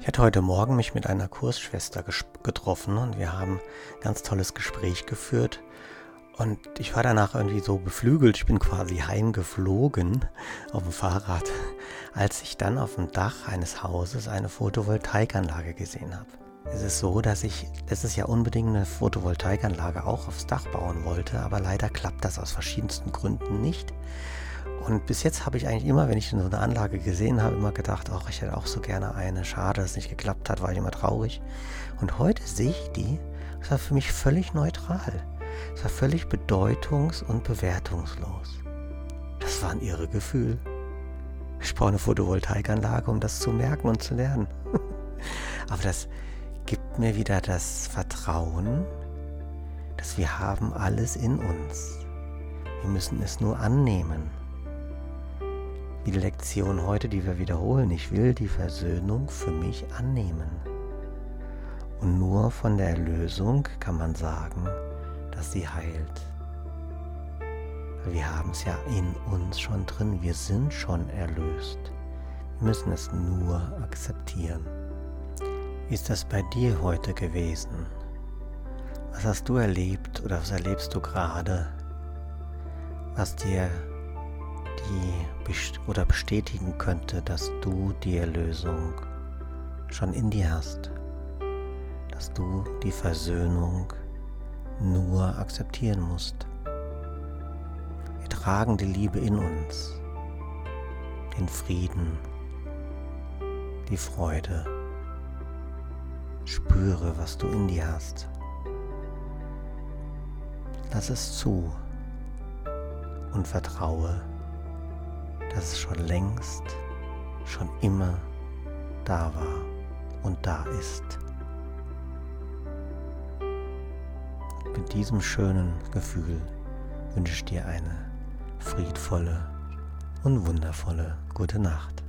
Ich hatte heute Morgen mich mit einer Kursschwester getroffen und wir haben ein ganz tolles Gespräch geführt. Und ich war danach irgendwie so beflügelt, ich bin quasi heimgeflogen auf dem Fahrrad, als ich dann auf dem Dach eines Hauses eine Photovoltaikanlage gesehen habe. Es ist so, dass ich letztes Jahr unbedingt eine Photovoltaikanlage auch aufs Dach bauen wollte, aber leider klappt das aus verschiedensten Gründen nicht. Und bis jetzt habe ich eigentlich immer, wenn ich so eine Anlage gesehen habe, immer gedacht, ach, ich hätte auch so gerne eine. Schade, dass es nicht geklappt hat, war ich immer traurig. Und heute sehe ich die, das war für mich völlig neutral. Es war völlig bedeutungs- und bewertungslos. Das war ein irre Gefühl. Ich brauche eine Photovoltaikanlage, um das zu merken und zu lernen. Aber das gibt mir wieder das Vertrauen, dass wir haben alles in uns. Wir müssen es nur annehmen die Lektion heute, die wir wiederholen. Ich will die Versöhnung für mich annehmen. Und nur von der Erlösung kann man sagen, dass sie heilt. Wir haben es ja in uns schon drin, wir sind schon erlöst. Wir müssen es nur akzeptieren. Wie ist das bei dir heute gewesen? Was hast du erlebt oder was erlebst du gerade, was dir die oder bestätigen könnte, dass du die Erlösung schon in dir hast, dass du die Versöhnung nur akzeptieren musst. Wir tragen die Liebe in uns, den Frieden, die Freude. Spüre, was du in dir hast. Lass es zu und vertraue dass es schon längst, schon immer da war und da ist. Mit diesem schönen Gefühl wünsche ich dir eine friedvolle und wundervolle gute Nacht.